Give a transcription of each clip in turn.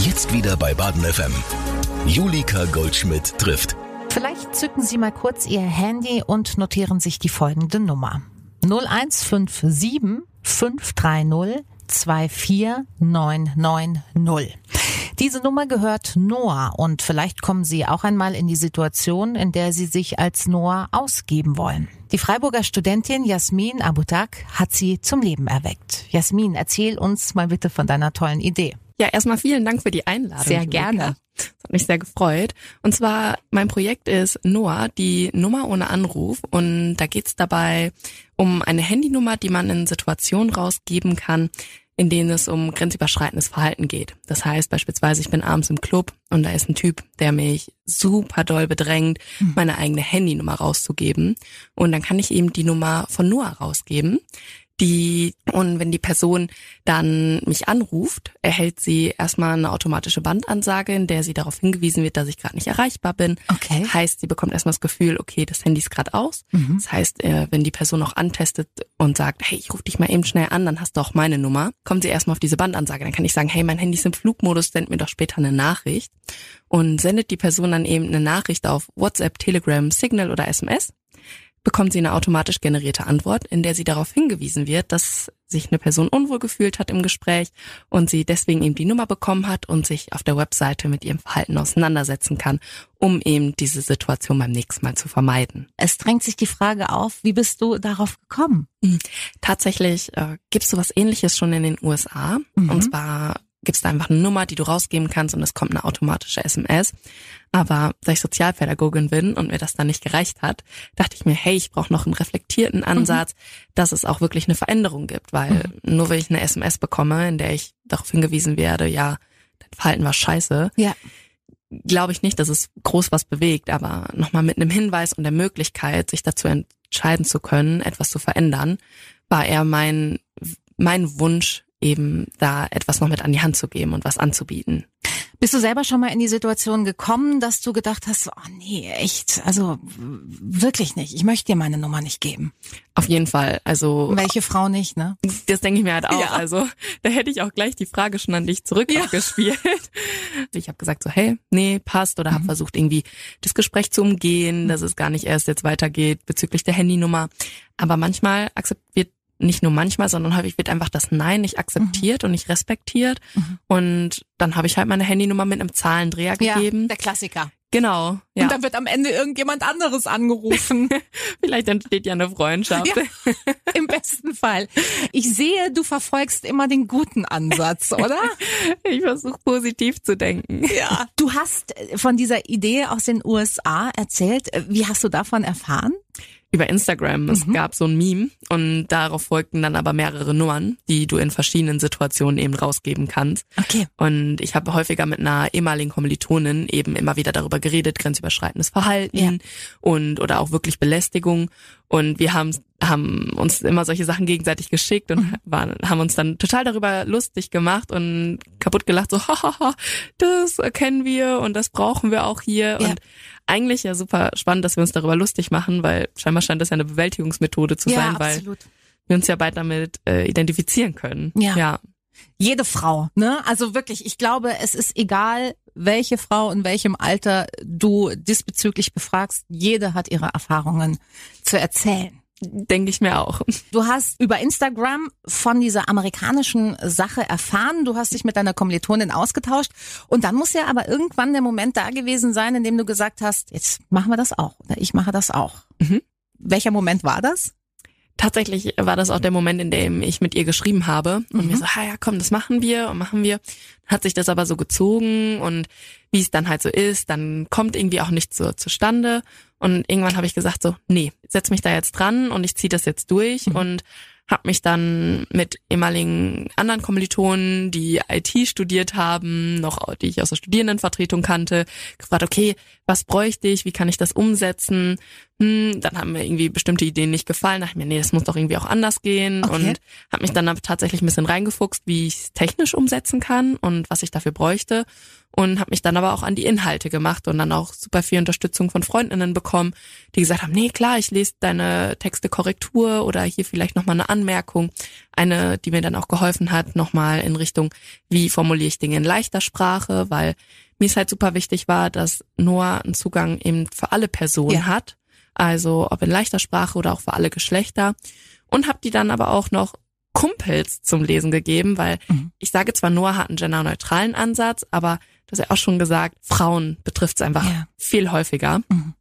Jetzt wieder bei Baden FM. Julika Goldschmidt trifft. Vielleicht zücken Sie mal kurz Ihr Handy und notieren sich die folgende Nummer. 0157 530 24990. Diese Nummer gehört Noah und vielleicht kommen Sie auch einmal in die Situation, in der Sie sich als Noah ausgeben wollen. Die Freiburger Studentin Jasmin Abutak hat sie zum Leben erweckt. Jasmin, erzähl uns mal bitte von deiner tollen Idee. Ja, erstmal vielen Dank für die Einladung. Sehr gerne. Das hat mich sehr gefreut. Und zwar, mein Projekt ist Noah, die Nummer ohne Anruf. Und da geht's dabei um eine Handynummer, die man in Situationen rausgeben kann, in denen es um grenzüberschreitendes Verhalten geht. Das heißt beispielsweise, ich bin abends im Club und da ist ein Typ, der mich super doll bedrängt, mhm. meine eigene Handynummer rauszugeben. Und dann kann ich eben die Nummer von Noah rausgeben die und wenn die Person dann mich anruft, erhält sie erstmal eine automatische Bandansage, in der sie darauf hingewiesen wird, dass ich gerade nicht erreichbar bin. Okay. Heißt, sie bekommt erstmal das Gefühl, okay, das Handy ist gerade aus. Mhm. Das heißt, äh, wenn die Person auch antestet und sagt, hey, ich rufe dich mal eben schnell an, dann hast du auch meine Nummer, kommt sie erstmal auf diese Bandansage. Dann kann ich sagen, hey, mein Handy ist im Flugmodus, send mir doch später eine Nachricht. Und sendet die Person dann eben eine Nachricht auf WhatsApp, Telegram, Signal oder SMS bekommt sie eine automatisch generierte Antwort, in der sie darauf hingewiesen wird, dass sich eine Person unwohl gefühlt hat im Gespräch und sie deswegen eben die Nummer bekommen hat und sich auf der Webseite mit ihrem Verhalten auseinandersetzen kann, um eben diese Situation beim nächsten Mal zu vermeiden. Es drängt sich die Frage auf, wie bist du darauf gekommen? Mhm. Tatsächlich äh, gibt es sowas ähnliches schon in den USA. Mhm. Und zwar gibst einfach eine Nummer, die du rausgeben kannst und es kommt eine automatische SMS. Aber da ich Sozialpädagogin bin und mir das dann nicht gereicht hat, dachte ich mir, hey, ich brauche noch einen reflektierten Ansatz, mhm. dass es auch wirklich eine Veränderung gibt, weil mhm. nur wenn ich eine SMS bekomme, in der ich darauf hingewiesen werde, ja, dein Verhalten war scheiße, ja. glaube ich nicht, dass es groß was bewegt, aber nochmal mit einem Hinweis und der Möglichkeit, sich dazu entscheiden zu können, etwas zu verändern, war eher mein, mein Wunsch, eben da etwas noch mit an die Hand zu geben und was anzubieten. Bist du selber schon mal in die Situation gekommen, dass du gedacht hast, oh nee, echt, also wirklich nicht. Ich möchte dir meine Nummer nicht geben. Auf jeden Fall. Also welche Frau nicht, ne? Das denke ich mir halt auch. Ja. Also da hätte ich auch gleich die Frage schon an dich zurückgespielt. Ja. Ich habe gesagt so, hey, nee, passt oder mhm. habe versucht irgendwie das Gespräch zu umgehen, dass es gar nicht erst jetzt weitergeht bezüglich der Handynummer. Aber manchmal akzeptiert nicht nur manchmal, sondern häufig wird einfach das Nein nicht akzeptiert mhm. und nicht respektiert. Mhm. Und dann habe ich halt meine Handynummer mit einem Zahlendreher gegeben. Ja, der Klassiker. Genau. Ja. Und dann wird am Ende irgendjemand anderes angerufen. Vielleicht entsteht ja eine Freundschaft. Ja, Im besten Fall. Ich sehe, du verfolgst immer den guten Ansatz, oder? Ich versuche positiv zu denken. Ja. Du hast von dieser Idee aus den USA erzählt. Wie hast du davon erfahren? Über Instagram. Es mhm. gab so ein Meme und darauf folgten dann aber mehrere Nummern, die du in verschiedenen Situationen eben rausgeben kannst. Okay. Und ich habe häufiger mit einer ehemaligen Kommilitonin eben immer wieder darüber geredet, grenzüberschreitendes Verhalten ja. und oder auch wirklich Belästigung. Und wir haben, haben uns immer solche Sachen gegenseitig geschickt und mhm. waren, haben uns dann total darüber lustig gemacht und kaputt gelacht, so, hahaha, das kennen wir und das brauchen wir auch hier. Ja. Und eigentlich ja super spannend, dass wir uns darüber lustig machen, weil scheinbar scheint das ja eine Bewältigungsmethode zu ja, sein, weil absolut. wir uns ja bald damit äh, identifizieren können. Ja. ja. Jede Frau, ne? Also wirklich, ich glaube, es ist egal, welche Frau in welchem Alter du diesbezüglich befragst. Jede hat ihre Erfahrungen zu erzählen. Denke ich mir auch. Du hast über Instagram von dieser amerikanischen Sache erfahren. Du hast dich mit deiner Kommilitonin ausgetauscht. Und dann muss ja aber irgendwann der Moment da gewesen sein, in dem du gesagt hast, jetzt machen wir das auch. Oder ich mache das auch. Mhm. Welcher Moment war das? Tatsächlich war das auch der Moment, in dem ich mit ihr geschrieben habe und mhm. mir so, ha ja, komm, das machen wir und machen wir. Hat sich das aber so gezogen und wie es dann halt so ist, dann kommt irgendwie auch nichts so zustande. Und irgendwann habe ich gesagt so, nee, setz mich da jetzt dran und ich ziehe das jetzt durch mhm. und habe mich dann mit ehemaligen anderen Kommilitonen, die IT studiert haben, noch die ich aus der Studierendenvertretung kannte, gefragt, okay, was bräuchte ich, wie kann ich das umsetzen? Hm, dann haben mir irgendwie bestimmte Ideen nicht gefallen. Da dachte mir, nee, das muss doch irgendwie auch anders gehen. Okay. Und habe mich dann tatsächlich ein bisschen reingefuchst, wie ich es technisch umsetzen kann und was ich dafür bräuchte. Und habe mich dann aber auch an die Inhalte gemacht und dann auch super viel Unterstützung von Freundinnen bekommen, die gesagt haben, nee, klar, ich lese deine Texte Korrektur oder hier vielleicht nochmal eine Anmerkung. Eine, die mir dann auch geholfen hat, nochmal in Richtung, wie formuliere ich Dinge in leichter Sprache, weil mir ist halt super wichtig war, dass Noah einen Zugang eben für alle Personen Ja. hat also ob in leichter Sprache oder auch für alle Geschlechter. Und habe die dann aber auch noch Kumpels zum Lesen gegeben, weil Mhm. ich sage zwar, Noah hat einen genderneutralen Ansatz, aber das ja auch schon gesagt, Frauen betrifft es einfach Ja. viel häufiger. Mhm.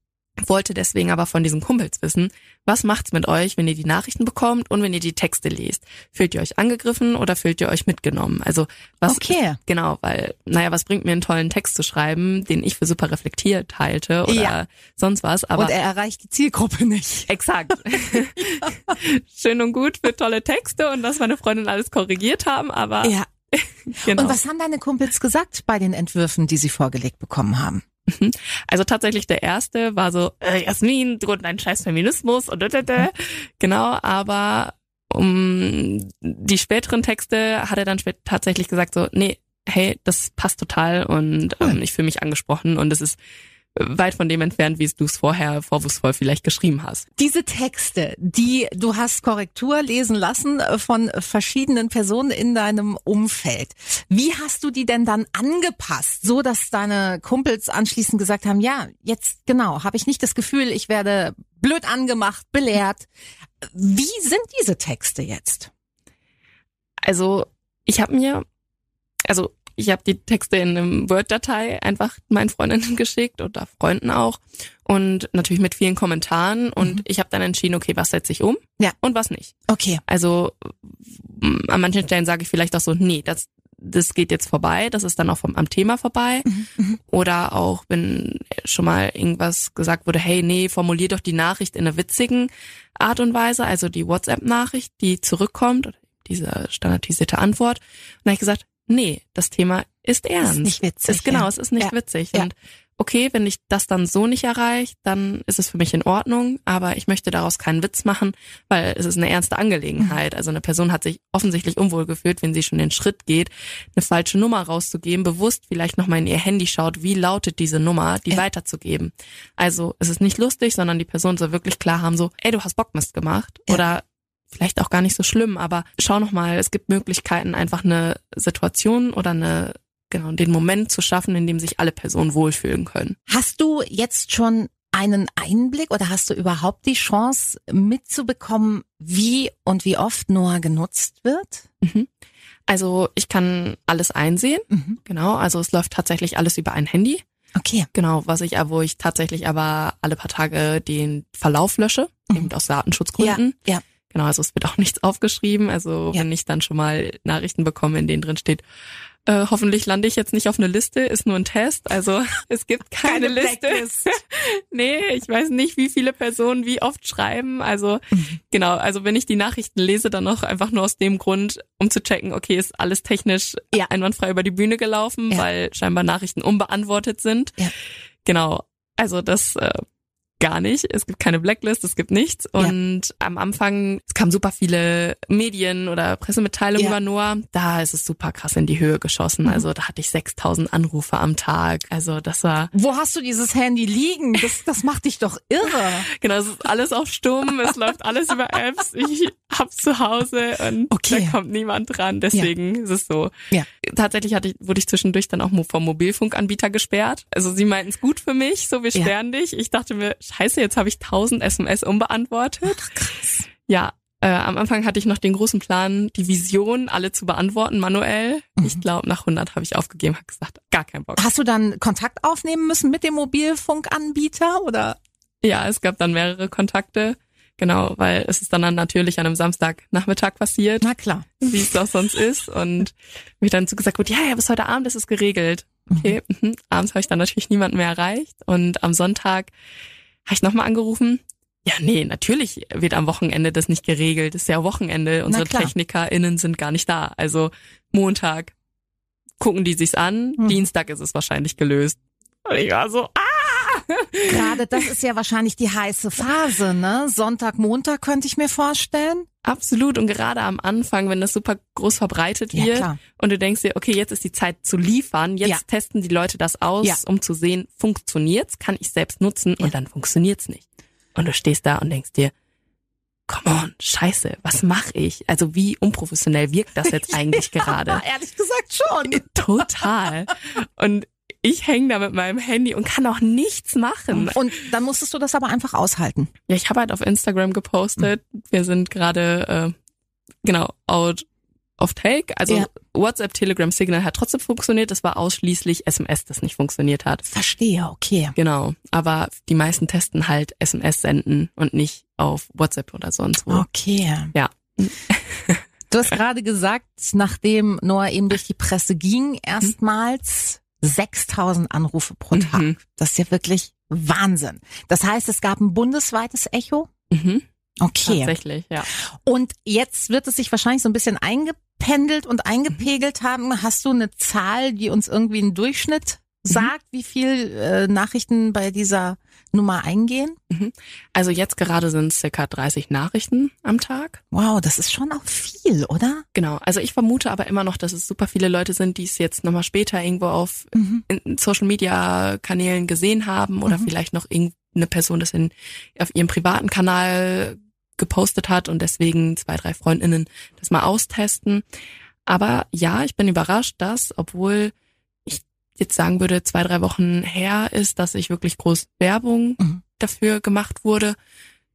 Wollte deswegen aber von diesen Kumpels wissen, was macht's mit euch, wenn ihr die Nachrichten bekommt und wenn ihr die Texte lest? Fühlt ihr euch angegriffen oder fühlt ihr euch mitgenommen? Also was Okay. Genau, weil, naja, was bringt mir einen tollen Text zu schreiben, den ich für super reflektiert halte oder Ja. sonst was. Aber Und er erreicht die Zielgruppe nicht. exakt. Schön und gut für tolle Texte und dass meine Freundin alles korrigiert haben, aber Ja. genau. Und was haben deine Kumpels gesagt bei den Entwürfen, die sie vorgelegt bekommen haben? Also tatsächlich der erste war so, äh, Jasmin, du und dein scheiß Feminismus und da, da, da. Genau, aber um die späteren Texte hat er dann spät tatsächlich gesagt so, nee, hey, das passt total und ähm, ich fühle mich angesprochen und es ist weit von dem entfernt, wie du es vorher vorwurfsvoll vielleicht geschrieben hast. Diese Texte, die du hast Korrektur lesen lassen äh, von verschiedenen Personen in deinem Umfeld. Wie hast du die denn dann angepasst, so dass deine Kumpels anschließend gesagt haben, ja, jetzt genau, habe ich nicht das Gefühl, ich werde blöd angemacht, belehrt. Wie sind diese Texte jetzt? Also ich habe mir, also ich habe die Texte in einem Word-Datei einfach meinen Freundinnen geschickt oder Freunden auch und natürlich mit vielen Kommentaren und Mhm. ich habe dann entschieden, okay, was setze ich um Ja. und was nicht. Okay. Also m, an manchen Stellen sage ich vielleicht auch so, nee, das das geht jetzt vorbei, das ist dann auch vom, am Thema vorbei. Mhm. Oder auch, wenn schon mal irgendwas gesagt wurde, hey, nee, formulier doch die Nachricht in einer witzigen Art und Weise, also die WhatsApp-Nachricht, die zurückkommt, oder diese standardisierte Antwort. Und dann habe ich gesagt, nee, das Thema ist ernst. nicht witzig, Ist, genau, ja. es ist nicht Ja. witzig. Ja. Und okay, wenn ich das dann so nicht erreiche, dann ist es für mich in Ordnung, aber ich möchte daraus keinen Witz machen, weil es ist eine ernste Angelegenheit. Mhm. Also eine Person hat sich offensichtlich unwohl gefühlt, wenn sie schon den Schritt geht, eine falsche Nummer rauszugeben, bewusst vielleicht nochmal in ihr Handy schaut, wie lautet diese Nummer, die Ja. weiterzugeben. Also es ist nicht lustig, sondern die Person soll wirklich klar haben, so, ey, du hast Bockmist gemacht. Ja. Oder vielleicht auch gar nicht so schlimm, aber schau noch mal, es gibt Möglichkeiten, einfach eine Situation oder eine genau den Moment zu schaffen, in dem sich alle Personen wohlfühlen können. Hast du jetzt schon einen Einblick oder hast du überhaupt die Chance mitzubekommen, wie und wie oft Noah genutzt wird? Mhm. Also ich kann alles einsehen, Mhm. genau. Also es läuft tatsächlich alles über ein Handy, Okay. genau. Was ich, wo ich tatsächlich aber alle paar Tage den Verlauf lösche, Mhm. eben aus Datenschutzgründen. Ja, ja. Genau, also es wird auch nichts aufgeschrieben. Also Ja. wenn ich dann schon mal Nachrichten bekomme, in denen drin steht, äh, hoffentlich lande ich jetzt nicht auf eine Liste, ist nur ein Test. Also es gibt keine, Keine Liste. Nee, ich weiß nicht, wie viele Personen wie oft schreiben. Also Mhm. genau, also wenn ich die Nachrichten lese, dann noch einfach nur aus dem Grund, um zu checken, okay, ist alles technisch Ja. einwandfrei über die Bühne gelaufen, Ja. weil scheinbar Nachrichten unbeantwortet sind. Ja. Genau. Also das äh, gar nicht. Es gibt keine Blacklist, es gibt nichts. Ja. Und am Anfang, es kamen super viele Medien oder Pressemitteilungen Ja. über Noah. Da ist es super krass in die Höhe geschossen. Mhm. Also da hatte ich 6000 Anrufe am Tag. Also das war, Wo hast du dieses Handy liegen? Das, das macht dich doch irre. genau, es ist alles auf stumm, es läuft alles über Apps. Ich hab's zu Hause und Okay. da kommt niemand dran. Deswegen ist es so. Ja. Tatsächlich hatte ich, wurde ich zwischendurch dann auch vom Mobilfunkanbieter gesperrt. Also sie meinten es gut für mich, so wir Ja. sperren dich. Ich dachte mir, scheiße, jetzt habe ich 1000 SMS unbeantwortet. Krass. Ja, äh, am Anfang hatte ich noch den großen Plan, die Vision alle zu beantworten manuell. Mhm. Ich glaube, nach 100 habe ich aufgegeben, habe gesagt, gar keinen Bock. Hast du dann Kontakt aufnehmen müssen mit dem Mobilfunkanbieter oder? Ja, es gab dann mehrere Kontakte. Genau, weil es ist dann, dann natürlich an einem Samstagnachmittag passiert, Na klar. wie es auch sonst ist. Und mir dann so gesagt wurde, ja, ja, bis heute Abend ist es geregelt. Okay, mhm. abends habe ich dann natürlich niemanden mehr erreicht. Und am Sonntag habe ich nochmal angerufen. Ja, nee, natürlich wird am Wochenende das nicht geregelt. Es ist ja Wochenende. Unsere. TechnikerInnen sind gar nicht da. Also Montag gucken die sich's an. Hm. Dienstag ist es wahrscheinlich gelöst. Und ich war so, ah! Gerade das ist ja wahrscheinlich die heiße Phase, ne? Sonntag, Montag könnte ich mir vorstellen. Absolut. Und gerade am Anfang, wenn das super groß verbreitet Ja, wird klar. und du denkst dir, okay, jetzt ist die Zeit zu liefern, jetzt Ja. testen die Leute das aus, Ja. um zu sehen, funktioniert's, kann ich selbst nutzen Ja. und dann funktioniert's nicht. Und du stehst da und denkst dir, come on, scheiße, was mache ich? Also wie unprofessionell wirkt das jetzt eigentlich gerade? ehrlich gesagt schon. Total. Und ich hänge da mit meinem Handy und kann auch nichts machen. Und dann musstest du das aber einfach aushalten. Ja, ich habe halt auf Instagram gepostet, wir sind gerade äh, genau out of take. Also Ja. WhatsApp, Telegram, Signal hat trotzdem funktioniert. Es war ausschließlich SMS, das nicht funktioniert hat. Verstehe, okay. Genau. Aber die meisten testen halt SMS senden und nicht auf WhatsApp oder sonst wo. Okay. Ja. Du hast gerade gesagt, nachdem Noah eben durch die Presse ging, erstmals 6000 Anrufe pro Tag. Mhm. Das ist ja wirklich Wahnsinn. Das heißt, es gab ein bundesweites Echo? Mhm. Okay. Tatsächlich, ja. Und jetzt wird es sich wahrscheinlich so ein bisschen eingependelt und eingepegelt haben. Hast du eine Zahl, die uns irgendwie einen Durchschnitt sagt, wie viel äh, Nachrichten bei dieser Nummer eingehen? Also jetzt gerade sind es circa 30 Nachrichten am Tag. Wow, das ist schon auch viel, oder? Genau. Also ich vermute aber immer noch, dass es super viele Leute sind, die es jetzt nochmal später irgendwo auf Mhm. Social Media Kanälen gesehen haben oder Mhm. vielleicht noch irgendeine Person das in, auf ihrem privaten Kanal gepostet hat und deswegen zwei, drei Freundinnen das mal austesten. Aber ja, ich bin überrascht, dass, obwohl jetzt sagen würde, zwei, drei Wochen her ist, dass ich wirklich groß Werbung Mhm. dafür gemacht wurde,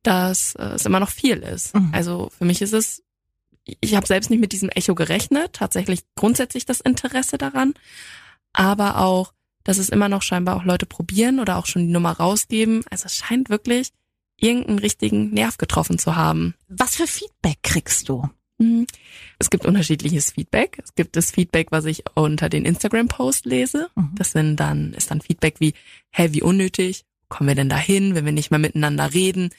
dass äh, es immer noch viel ist. Mhm. Also für mich ist es, ich habe selbst nicht mit diesem Echo gerechnet, tatsächlich grundsätzlich das Interesse daran, aber auch, dass es immer noch scheinbar auch Leute probieren oder auch schon die Nummer rausgeben. Also es scheint wirklich irgendeinen richtigen Nerv getroffen zu haben. Was für Feedback kriegst du? Mhm. Es gibt unterschiedliches Feedback. Es gibt das Feedback, was ich unter den Instagram-Post lese. Mhm. Das sind dann, ist dann Feedback wie, hä, wie unnötig? Kommen wir denn da hin, wenn wir nicht mehr miteinander reden?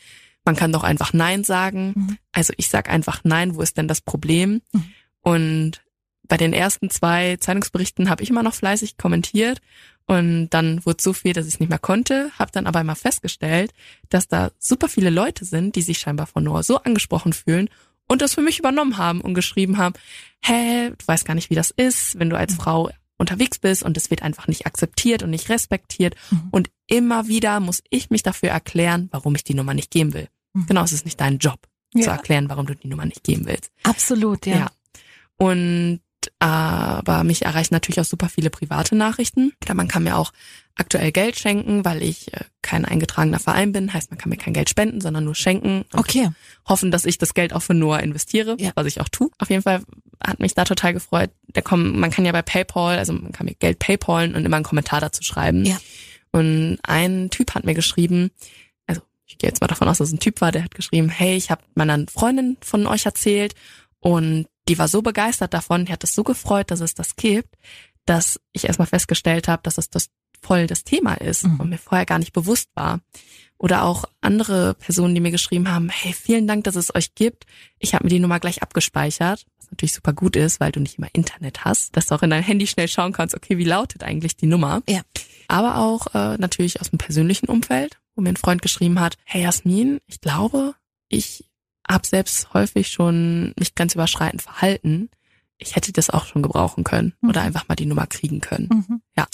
Man kann doch einfach Nein sagen. Mhm. Also ich sag einfach Nein, wo ist denn das Problem? Mhm. Und bei den ersten zwei Zeitungsberichten habe ich immer noch fleißig kommentiert und dann wurde so viel, dass ich es nicht mehr konnte, habe dann aber immer festgestellt, dass da super viele Leute sind, die sich scheinbar von Noah so angesprochen fühlen und das für mich übernommen haben und geschrieben haben, hä, du weißt gar nicht, wie das ist, wenn du als Frau unterwegs bist und es wird einfach nicht akzeptiert und nicht respektiert Mhm. und immer wieder muss ich mich dafür erklären, warum ich die Nummer nicht geben will. Mhm. Genau, es ist nicht dein Job, zu Ja. erklären, warum du die Nummer nicht geben willst. Absolut, ja. Ja. Und aber mich erreichen natürlich auch super viele private Nachrichten. Klar, man kann mir auch aktuell Geld schenken, weil ich äh, kein eingetragener Verein bin. Heißt, man kann mir kein Geld spenden, sondern nur schenken. Okay. hoffen, dass ich das Geld auch für Noah investiere, Ja. was ich auch tue. Auf jeden Fall hat mich da total gefreut. Da kommen, man kann ja bei PayPal, also man kann mir Geld PayPalen und immer einen Kommentar dazu schreiben. Ja. Und ein Typ hat mir geschrieben, also ich gehe jetzt mal davon aus, dass es ein Typ war, der hat geschrieben, hey, ich habe meiner Freundin von euch erzählt und die war so begeistert davon, die hat es so gefreut, dass es das gibt, dass ich erstmal festgestellt habe, dass es das voll das Thema ist Mhm. und mir vorher gar nicht bewusst war. Oder auch andere Personen, die mir geschrieben haben, hey, vielen Dank, dass es euch gibt. Ich habe mir die Nummer gleich abgespeichert, was natürlich super gut ist, weil du nicht immer Internet hast, dass du auch in dein Handy schnell schauen kannst, okay, wie lautet eigentlich die Nummer. Ja. Aber auch äh, natürlich aus dem persönlichen Umfeld, wo mir ein Freund geschrieben hat, hey Jasmin, ich glaube, ich habe selbst häufig schon mich grenzüberschreitend verhalten. Ich hätte das auch schon gebrauchen können oder Mhm. einfach mal die Nummer kriegen können. Mhm. Ja.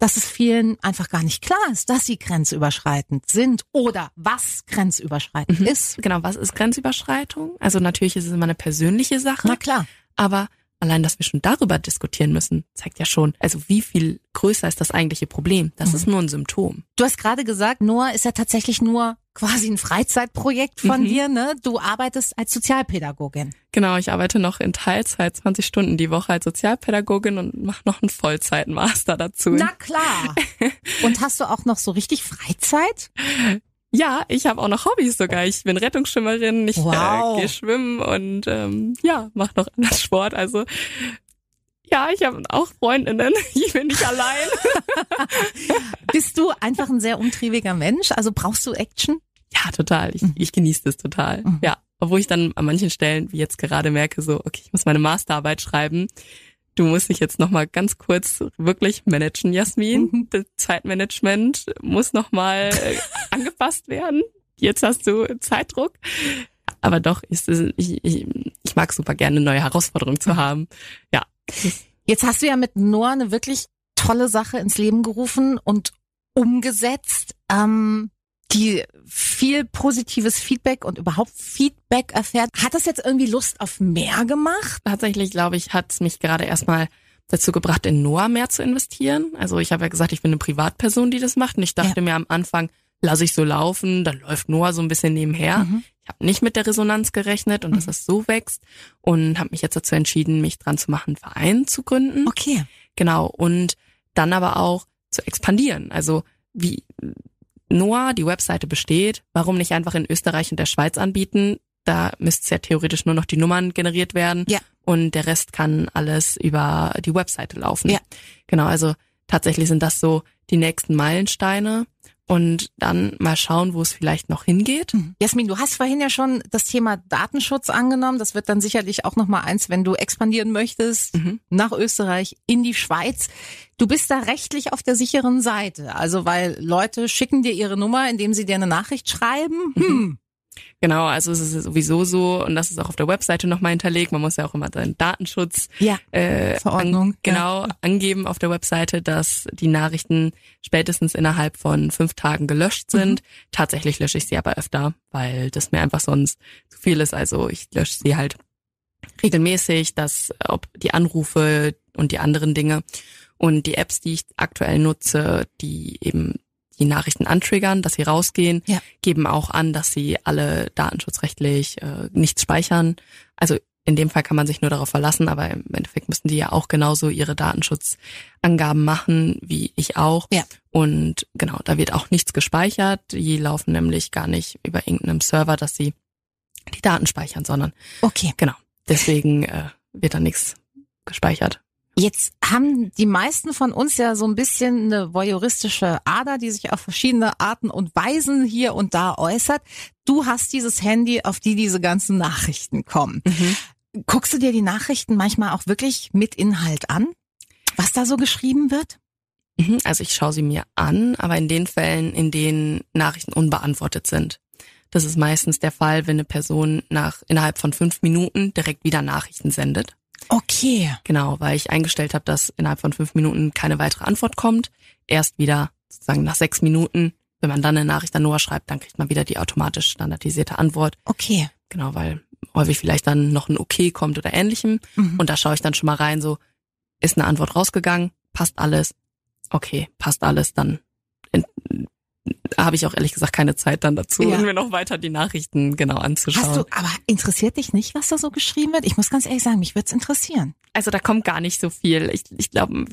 Dass es vielen einfach gar nicht klar ist, dass sie grenzüberschreitend sind oder was grenzüberschreitend Mhm. ist. Genau, was ist Grenzüberschreitung? Also natürlich ist es immer eine persönliche Sache, Na klar. aber allein, dass wir schon darüber diskutieren müssen, zeigt ja schon, also wie viel größer ist das eigentliche Problem? Das Mhm. ist nur ein Symptom. Du hast gerade gesagt, Noah ist ja tatsächlich nur quasi ein Freizeitprojekt von Mhm. dir, ne? Du arbeitest als Sozialpädagogin. Genau, ich arbeite noch in Teilzeit 20 Stunden die Woche als Sozialpädagogin und mache noch einen Vollzeitmaster dazu. Na klar. Und hast du auch noch so richtig Freizeit? Ja, ich habe auch noch Hobbys sogar. Ich bin Rettungsschwimmerin, ich Wow. äh, gehe schwimmen und ähm, ja, mache noch anderen Sport. Also ja, ich habe auch Freundinnen. Ich bin nicht allein. Bist du einfach ein sehr umtriebiger Mensch? Also brauchst du Action? Ja, total. Ich, Mhm. ich genieße das total. Mhm. Ja, obwohl ich dann an manchen Stellen, wie jetzt gerade merke, so, okay, ich muss meine Masterarbeit schreiben, du musst dich jetzt nochmal ganz kurz wirklich managen, Jasmin. Mhm. Das Zeitmanagement muss nochmal äh, angepasst werden. Jetzt hast du Zeitdruck. Aber doch, ist es, ich, ich, ich mag super gerne neue Herausforderungen zu haben. Ja. Jetzt hast du ja mit Noah eine wirklich tolle Sache ins Leben gerufen und umgesetzt, ähm, die viel positives Feedback und überhaupt Feedback erfährt. Hat das jetzt irgendwie Lust auf mehr gemacht? Tatsächlich, glaube ich, hat es mich gerade erstmal dazu gebracht, in Noah mehr zu investieren. Also ich habe ja gesagt, ich bin eine Privatperson, die das macht. Und ich dachte Ja. mir am Anfang, lasse ich so laufen, dann läuft Noah so ein bisschen nebenher. Mhm. Ich habe nicht mit der Resonanz gerechnet und dass Mhm. es so wächst und habe mich jetzt dazu entschieden, mich dran zu machen, einen Verein zu gründen. Okay. Genau. Und dann aber auch zu expandieren. Also wie Noah, die Webseite besteht, warum nicht einfach in Österreich und der Schweiz anbieten? Da müsste ja theoretisch nur noch die Nummern generiert werden. Ja. Und der Rest kann alles über die Webseite laufen. Ja. Genau, also tatsächlich sind das so die nächsten Meilensteine. Und dann mal schauen, wo es vielleicht noch hingeht. Jasmin, du hast vorhin ja schon das Thema Datenschutz angenommen. Das wird dann sicherlich auch noch mal eins, wenn du expandieren möchtest Mhm. nach Österreich in die Schweiz. Du bist da rechtlich auf der sicheren Seite. Also weil Leute schicken dir ihre Nummer, indem sie dir eine Nachricht schreiben. Hm. Genau, also es ist sowieso so, und das ist auch auf der Webseite nochmal hinterlegt. Man muss ja auch immer seinen Datenschutz Ja. äh, Verordnung, An, genau, angeben auf der Webseite, dass die Nachrichten spätestens innerhalb von fünf Tagen gelöscht sind. Tatsächlich lösche ich sie aber öfter, weil das mir einfach sonst zu viel ist. Also ich lösche sie halt regelmäßig, dass ob die Anrufe und die anderen Dinge und die Apps, die ich aktuell nutze, die eben die Nachrichten antriggern, dass sie rausgehen, Ja. geben auch an, dass sie alle datenschutzrechtlich äh, nichts speichern. Also in dem Fall kann man sich nur darauf verlassen, aber im Endeffekt müssen die ja auch genauso ihre Datenschutzangaben machen, wie ich auch. Ja. Und genau, da wird auch nichts gespeichert. Die laufen nämlich gar nicht über irgendeinem Server, dass sie die Daten speichern, sondern Okay. genau. Deswegen äh, wird da nichts gespeichert. Jetzt haben die meisten von uns ja so ein bisschen eine voyeuristische Ader, die sich auf verschiedene Arten und Weisen hier und da äußert. Du hast dieses Handy, auf die diese ganzen Nachrichten kommen. Guckst du dir die Nachrichten manchmal auch wirklich mit Inhalt an? Was da so geschrieben wird? Mhm, Also ich schaue sie mir an, aber in den Fällen, in denen Nachrichten unbeantwortet sind. Das ist meistens der Fall, wenn eine Person nach innerhalb von fünf Minuten direkt wieder Nachrichten sendet. Okay. Genau, weil ich eingestellt habe, dass innerhalb von fünf Minuten keine weitere Antwort kommt. Erst wieder sozusagen nach sechs Minuten, wenn man dann eine Nachricht an Noah schreibt, dann kriegt man wieder die automatisch standardisierte Antwort. Okay. Genau, weil häufig vielleicht dann noch ein Okay kommt oder ähnlichem. Mhm. Und da schaue ich dann schon mal rein, so ist eine Antwort rausgegangen, passt alles, okay, passt alles, dann habe ich auch ehrlich gesagt keine Zeit dann dazu, Ja. mir noch weiter die Nachrichten genau anzuschauen. Hast du, aber interessiert dich nicht, was da so geschrieben wird? Ich muss ganz ehrlich sagen, mich würde es interessieren. Also da kommt gar nicht so viel. Ich, ich glaube,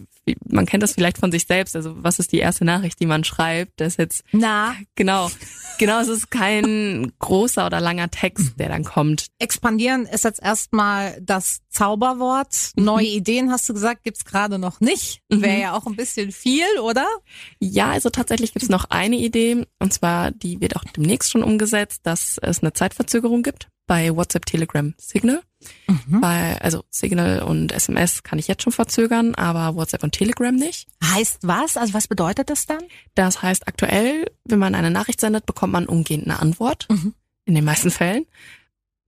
man kennt das vielleicht von sich selbst. Also was ist die erste Nachricht, die man schreibt? Das ist jetzt Na, genau, genau. Es ist kein großer oder langer Text, der dann kommt. expandieren ist jetzt erstmal das Zauberwort. Neue Ideen, hast du gesagt, gibt's gerade noch nicht. Mhm. Wäre ja auch ein bisschen viel, oder? Ja, also tatsächlich gibt es noch eine Idee, und zwar die wird auch demnächst schon umgesetzt, dass es eine Zeitverzögerung gibt bei WhatsApp, Telegram, Signal. Mhm. Bei, also Signal und SMS kann ich jetzt schon verzögern, aber WhatsApp und Telegram nicht. Heißt was? Also was bedeutet das dann? Das heißt, aktuell, wenn man eine Nachricht sendet, bekommt man umgehend eine Antwort. Mhm. In den meisten Fällen.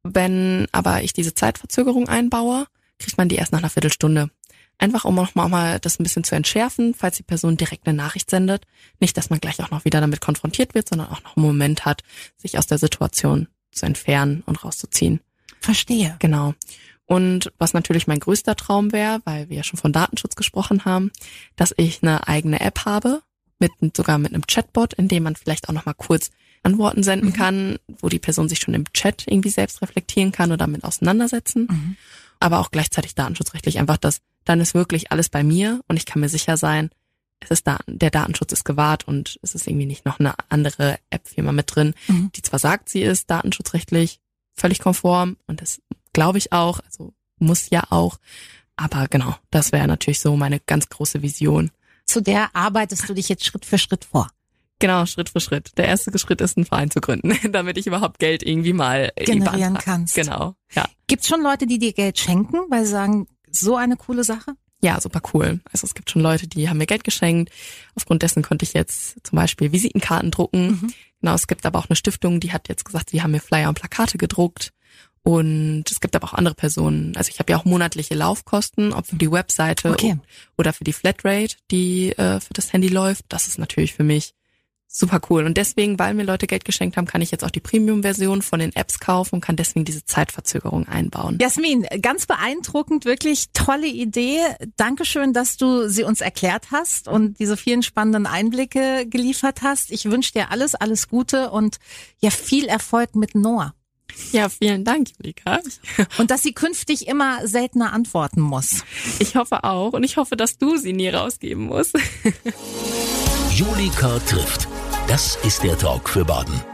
Wenn aber ich diese Zeitverzögerung einbaue, kriegt man die erst nach einer Viertelstunde. Einfach um auch mal das ein bisschen zu entschärfen, falls die Person direkt eine Nachricht sendet. Nicht, dass man gleich auch noch wieder damit konfrontiert wird, sondern auch noch einen Moment hat, sich aus der Situation zu entfernen und rauszuziehen. Verstehe. Genau. Und was natürlich mein größter Traum wäre, weil wir ja schon von Datenschutz gesprochen haben, dass ich eine eigene App habe, mit sogar mit einem Chatbot, in dem man vielleicht auch noch mal kurz Antworten senden Mhm. kann, wo die Person sich schon im Chat irgendwie selbst reflektieren kann oder damit auseinandersetzen, Mhm. aber auch gleichzeitig datenschutzrechtlich einfach das, dann ist wirklich alles bei mir und ich kann mir sicher sein, es ist da, der Datenschutz ist gewahrt und es ist irgendwie nicht noch eine andere App-Firma mit drin, Mhm. die zwar sagt, sie ist datenschutzrechtlich völlig konform und das glaube ich auch, also muss ja auch, aber genau, das wäre natürlich so meine ganz große Vision. Zu der arbeitest du dich jetzt Schritt für Schritt vor. Genau, Schritt für Schritt. Der erste Schritt ist, einen Verein zu gründen, damit ich überhaupt Geld irgendwie mal Generieren kannst. Genau, ja. Gibt's schon Leute, die dir Geld schenken, weil sie sagen, so eine coole Sache? Ja, super cool. Also es gibt schon Leute, die haben mir Geld geschenkt. Aufgrund dessen konnte ich jetzt zum Beispiel Visitenkarten drucken. Mhm. Genau, es gibt aber auch eine Stiftung, die hat jetzt gesagt, die haben mir Flyer und Plakate gedruckt. Und es gibt aber auch andere Personen. Also ich habe ja auch monatliche Laufkosten, ob für die Webseite okay. oder für die Flatrate, die äh, für das Handy läuft. Das ist natürlich für mich super cool. Und deswegen, weil mir Leute Geld geschenkt haben, kann ich jetzt auch die Premium-Version von den Apps kaufen und kann deswegen diese Zeitverzögerung einbauen. Jasmin, ganz beeindruckend, wirklich tolle Idee. Dankeschön, dass du sie uns erklärt hast und diese vielen spannenden Einblicke geliefert hast. Ich wünsche dir alles, alles Gute und ja, viel Erfolg mit Noah. Ja, vielen Dank, Julika. Und dass sie künftig immer seltener antworten muss. Ich hoffe auch. Und ich hoffe, dass du sie nie rausgeben musst. Julika trifft. Das ist der Talk für Baden.